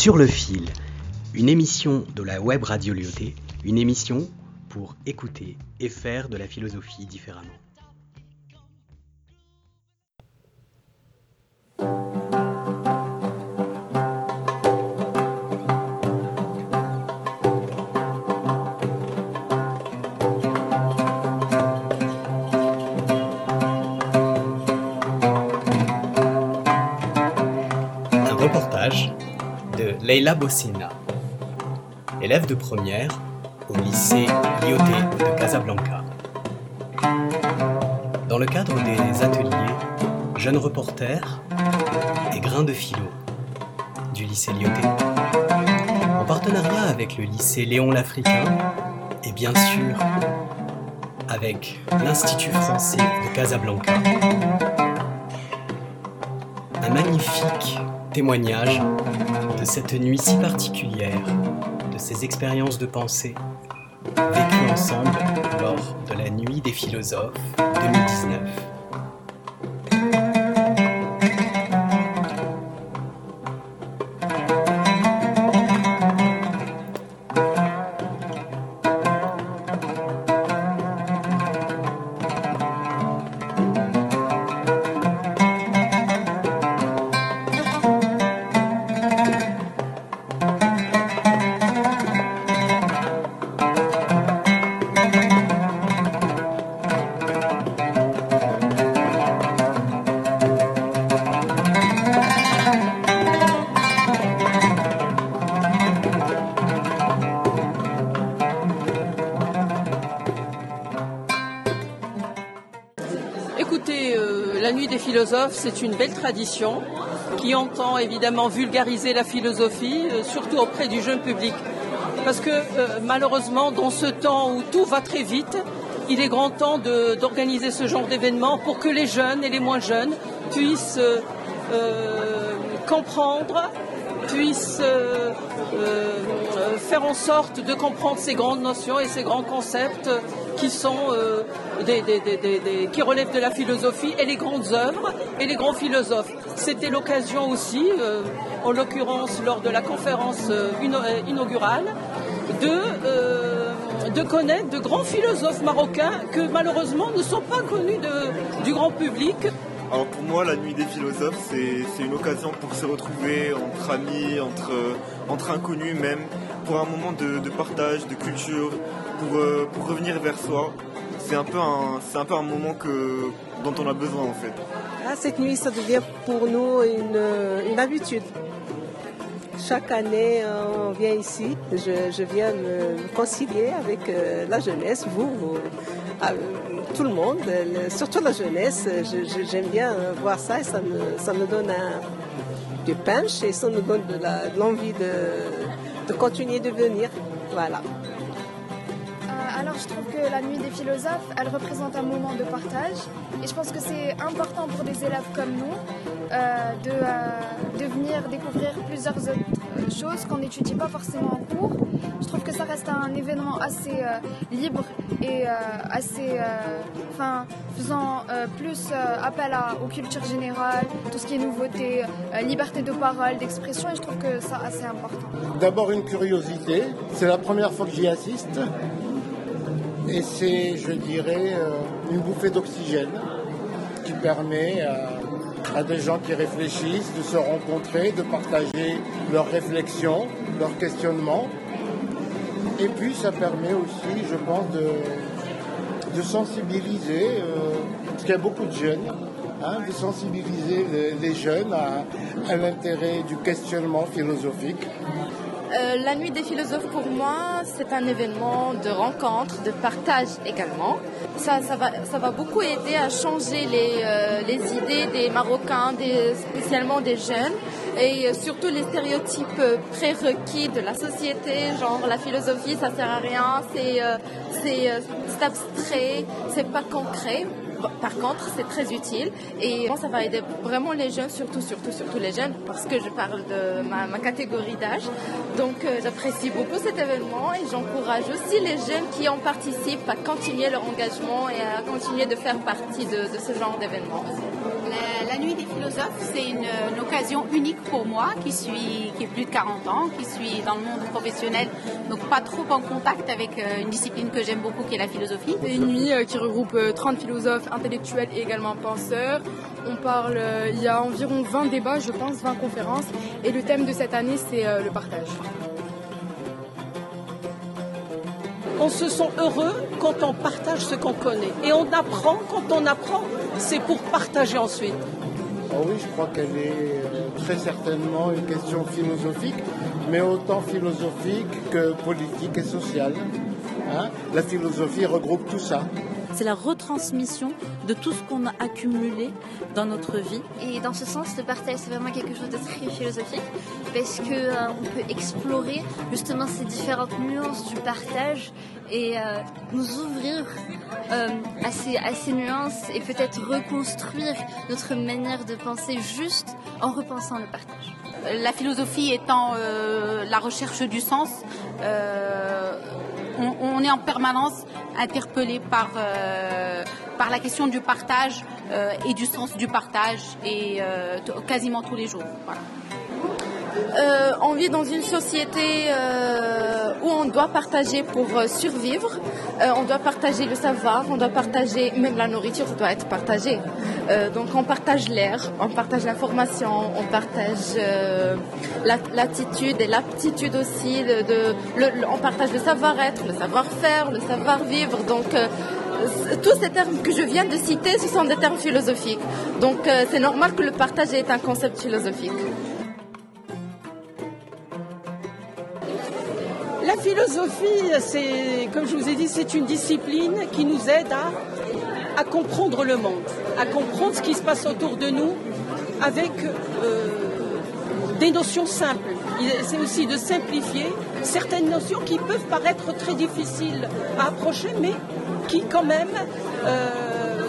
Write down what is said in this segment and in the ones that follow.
Sur le fil, une émission de la web radio Lyoté, une émission pour écouter et faire de la philosophie différemment. Leila Bossina, élève de première au lycée Lyoté de Casablanca. Dans le cadre des ateliers Jeunes reporters et Grains de philo du lycée Lyoté, en partenariat avec le lycée Léon l'Africain et bien sûr avec l'Institut français de Casablanca, un magnifique témoignage de cette nuit si particulière, de ces expériences de pensée vécues ensemble lors de la Nuit des philosophes 2019. C'est une belle tradition qui entend évidemment vulgariser la philosophie, euh, surtout auprès du jeune public. Parce que euh, malheureusement, dans ce temps où tout va très vite, il est grand temps d'organiser ce genre d'événement pour que les jeunes et les moins jeunes puissent euh, comprendre, puissent faire en sorte de comprendre ces grandes notions et ces grands concepts qui sont euh, qui relèvent de la philosophie et les grandes œuvres et les grands philosophes. C'était l'occasion aussi, euh, en l'occurrence lors de la conférence euh, inaugurale, de, de connaître de grands philosophes marocains que malheureusement ne sont pas connus du grand public. Alors pour moi, la nuit des philosophes, c'est une occasion pour se retrouver entre amis, entre, entre inconnus même, pour un moment de partage, de culture, pour, euh, pour revenir vers soi. C'est un, peu un- un peu un moment que, dont on a besoin en fait. Ah, cette nuit, ça devient pour nous une, une habitude. Chaque année, euh, on vient ici. Je, je viens me concilier avec euh, la jeunesse, vous, ah, tout le monde, surtout la jeunesse. Je- je- J'aime bien voir ça et ça me, ça me donne un, du punch et ça me donne de l'envie de, de continuer de venir. Voilà. Alors je trouve que la nuit des philosophes, elle représente un moment de partage et je pense que c'est important pour des élèves comme nous euh, de, euh, venir découvrir plusieurs autres choses qu'on n'étudie pas forcément en cours. Je trouve que ça reste un événement assez euh, libre et euh, assez, enfin, faisant plus appel à, aux cultures générales, tout ce qui est nouveauté, liberté de parole, d'expression et je trouve que ça assez important. D'abord une curiosité, c'est la première fois que j'y assiste. Et c'est, je dirais, euh, une bouffée d'oxygène qui permet à, des gens qui réfléchissent de se rencontrer, de partager leurs réflexions, leurs questionnements. Et puis ça permet aussi, je pense, de, sensibiliser, euh, parce qu'il y a beaucoup de jeunes, hein, de sensibiliser les, jeunes à l'intérêt du questionnement philosophique. Euh, la nuit des philosophes pour moi, c'est un événement de rencontre, de partage également. Ça, ça, va, ça va beaucoup aider à changer les, euh, les idées des Marocains, spécialement des jeunes, et euh, surtout les stéréotypes prérequis de la société, genre la philosophie, ça sert à rien, c'est euh, abstrait, c'est pas concret. Par contre, c'est très utile et ça va aider vraiment les jeunes, surtout, surtout, surtout les jeunes, parce que je parle de ma, catégorie d'âge. Donc, euh, j'apprécie beaucoup cet événement et j'encourage aussi les jeunes qui en participent à continuer leur engagement et à continuer de faire partie de, ce genre d'événement. La, nuit des philosophes, c'est une, occasion unique pour moi qui suis qui plus de 40 ans, qui suis dans le monde professionnel, donc pas trop en contact avec euh, une discipline que j'aime beaucoup qui est la philosophie. C'est une nuit euh, qui regroupe 30 philosophes intellectuels et également penseurs. On parle, il y a environ 20 débats, je pense, 20 conférences, et le thème de cette année, c'est le partage. On se sent heureux quand on partage ce qu'on connaît. Et on apprend, quand on apprend, c'est pour partager ensuite. Oh oui, je crois qu'elle est euh, très certainement une question philosophique, mais autant philosophique que politique et sociale. Hein. La philosophie regroupe tout ça c'est la retransmission de tout ce qu'on a accumulé dans notre vie. Et dans ce sens, le partage, c'est vraiment quelque chose de très philosophique parce que euh, on peut explorer justement ces différentes nuances du partage et euh, nous ouvrir euh, à, ces, à ces nuances et peut-être reconstruire notre manière de penser juste en repensant le partage. La philosophie étant la recherche du sens, en permanence interpellé par, euh, par la question du partage euh, et du sens du partage et euh, quasiment tous les jours. on vit dans une société où on doit partager pour survivre, on doit partager le savoir, on doit partager, même la nourriture doit être partagée. donc on partage l'air, on partage l'information, on partage l'attitude et l'aptitude aussi, on partage le savoir-être, le savoir-faire, le savoir-vivre. Donc tous ces termes que je viens de citer, ce sont des termes philosophiques. Donc c'est normal que le partage est un concept philosophique. Philosophie, c'est, comme je vous ai dit, c'est une discipline qui nous aide à, comprendre le monde, à comprendre ce qui se passe autour de nous avec euh, des notions simples. C'est aussi de simplifier certaines notions qui peuvent paraître très difficiles à approcher, mais qui quand même, euh,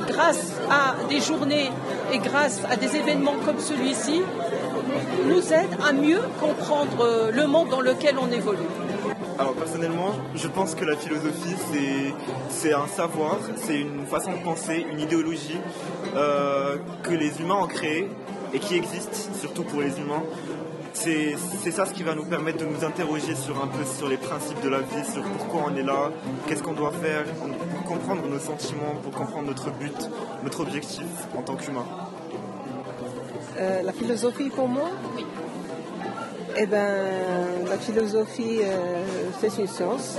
grâce à des journées et grâce à des événements comme celui-ci, nous aident à mieux comprendre le monde dans lequel on évolue. Alors personnellement, je pense que la philosophie, c'est un savoir, c'est une façon de penser, une idéologie euh, que les humains ont créée et qui existe, surtout pour les humains. C'est ça ce qui va nous permettre de nous interroger sur un peu sur les principes de la vie, sur pourquoi on est là, qu'est-ce qu'on doit faire, pour comprendre nos sentiments, pour comprendre notre but, notre objectif en tant qu'humain. Euh, la philosophie pour moi? Oui. Eh bien, la philosophie, euh, c'est une science.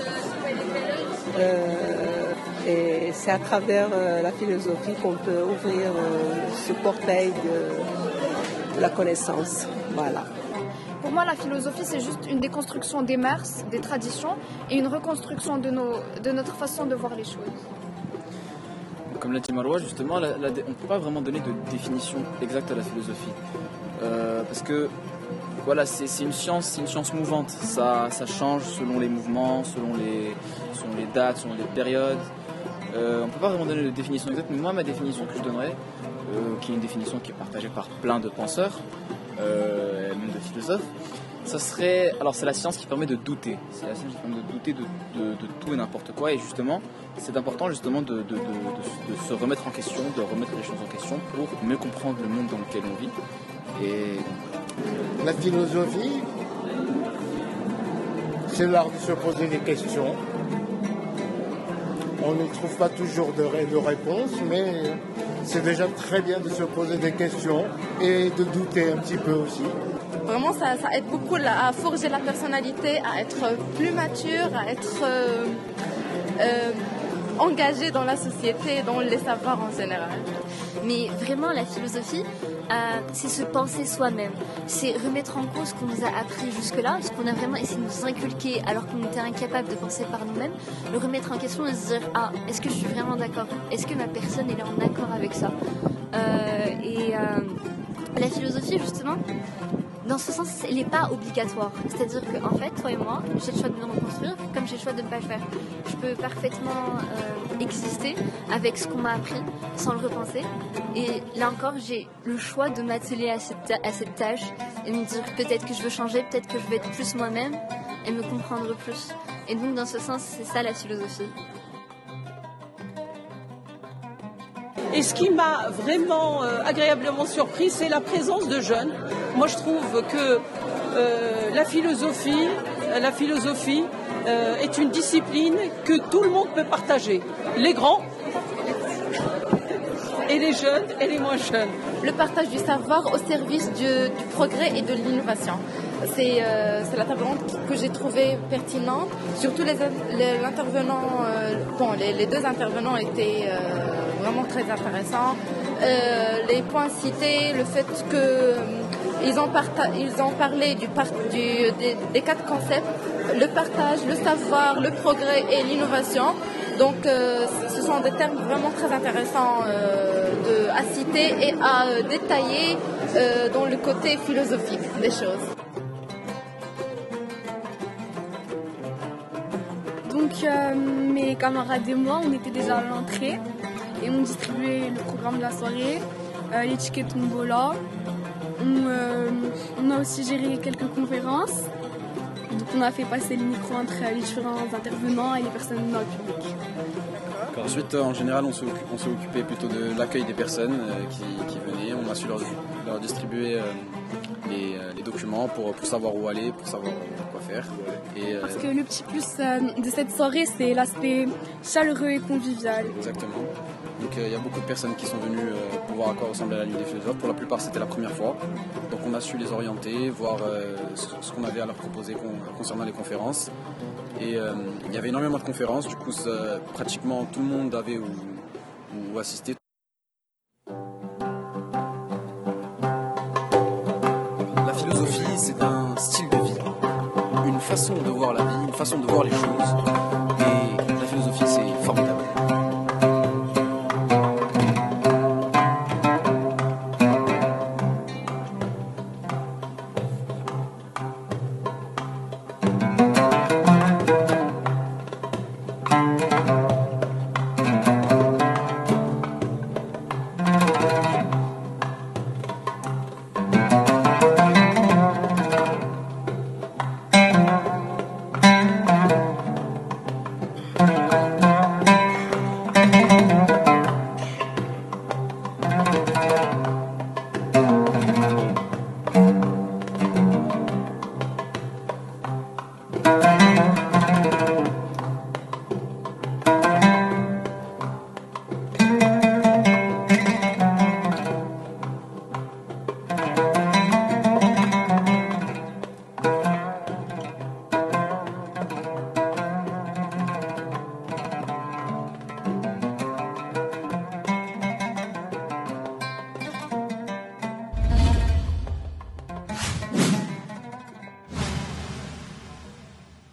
Euh, et c'est à travers euh, la philosophie qu'on peut ouvrir ce portail de, la connaissance. Voilà. Pour moi, la philosophie, c'est juste une déconstruction des mœurs, des traditions et une reconstruction de, nos, de notre façon de voir les choses. Comme l'a dit Marois, justement, on ne peut pas vraiment donner de définition exacte à la philosophie. parce que voilà, c'est une science, c'est une science mouvante. Ça, change selon les mouvements, selon les, selon les dates, selon les périodes. Euh, on ne peut pas vraiment donner de définition exacte, mais moi, ma définition que je donnerais, euh, qui est une définition qui est partagée par plein de penseurs, euh, même de philosophes, serait. Alors, c'est la science qui permet de douter. C'est la science qui permet de douter de, tout et n'importe quoi. Et justement, c'est important justement de, de, se remettre en question, de remettre les choses en question pour mieux comprendre le monde dans lequel on vit. Et la philosophie, c'est l'art de se poser des questions. On ne trouve pas toujours de, de réponses, mais c'est déjà très bien de se poser des questions et de douter un petit peu aussi. Vraiment, ça, aide beaucoup à forger la personnalité, à être plus mature, à être euh, euh, engagé dans la société, dans les savoirs en général. Mais vraiment, la philosophie, c'est se penser soi-même. C'est remettre en cause ce qu'on nous a appris jusque-là, ce qu'on a vraiment essayé de nous inculquer alors qu'on était incapable de penser par nous-mêmes. Le remettre en question et se dire Ah, est-ce que je suis vraiment d'accord? Est-ce que ma personne est en accord avec ça? Euh, Et euh, la philosophie, justement, dans ce sens, elle n'est pas obligatoire. C'est-à-dire qu'en fait, toi et moi, j'ai le choix de me reconstruire comme j'ai le choix de ne pas le faire. Je peux parfaitement euh, exister avec ce qu'on m'a appris sans le repenser. Et là encore, j'ai le choix de m'atteler à cette, tâche et de me dire peut-être que je veux changer, peut-être que je veux être plus moi-même et me comprendre plus. Et donc, dans ce sens, c'est ça la philosophie. Et ce qui m'a vraiment euh, agréablement surpris, c'est la présence de jeunes. Moi, je trouve que euh, la philosophie, la philosophie euh, est une discipline que tout le monde peut partager. Les grands et les jeunes et les moins jeunes. Le partage du savoir au service du, progrès et de l'innovation. C'est euh, la table ronde que j'ai trouvée pertinente. Surtout les, l'intervenant, euh, bon, les, deux intervenants étaient vraiment très intéressants. Les points cités, le fait que ils ont, parlé des, quatre concepts, le partage, le savoir, le progrès et l'innovation. Donc euh, ce sont des termes vraiment très intéressants de, à citer et à détailler dans le côté philosophique des choses. Donc euh, mes camarades et moi, on était déjà à l'entrée et on distribuait le programme de la soirée, euh, les tickets. On, euh, on, a aussi géré quelques conférences. Donc on a fait passer le micro entre les différents intervenants et les personnes dans le public. Ensuite, en général, on s'est occupé plutôt de l'accueil des personnes qui, qui, venaient. On a su leur, leur distribuer les, les, documents pour, pour, savoir où aller, pour savoir quoi faire. Et, Parce que le petit plus de cette soirée, c'est l'aspect chaleureux et convivial. Exactement. Donc il euh, y a beaucoup de personnes qui sont venues euh, pour voir à quoi ressemblait la nuit des philosophes. Pour la plupart, c'était la première fois. Donc on a su les orienter, voir euh, ce qu'on avait à leur proposer concernant les conférences. Et il y avait énormément de conférences, du coup pratiquement tout le monde avait ou, ou assisté. La philosophie, c'est un style de vie, une façon de voir la vie, une façon de voir les choses.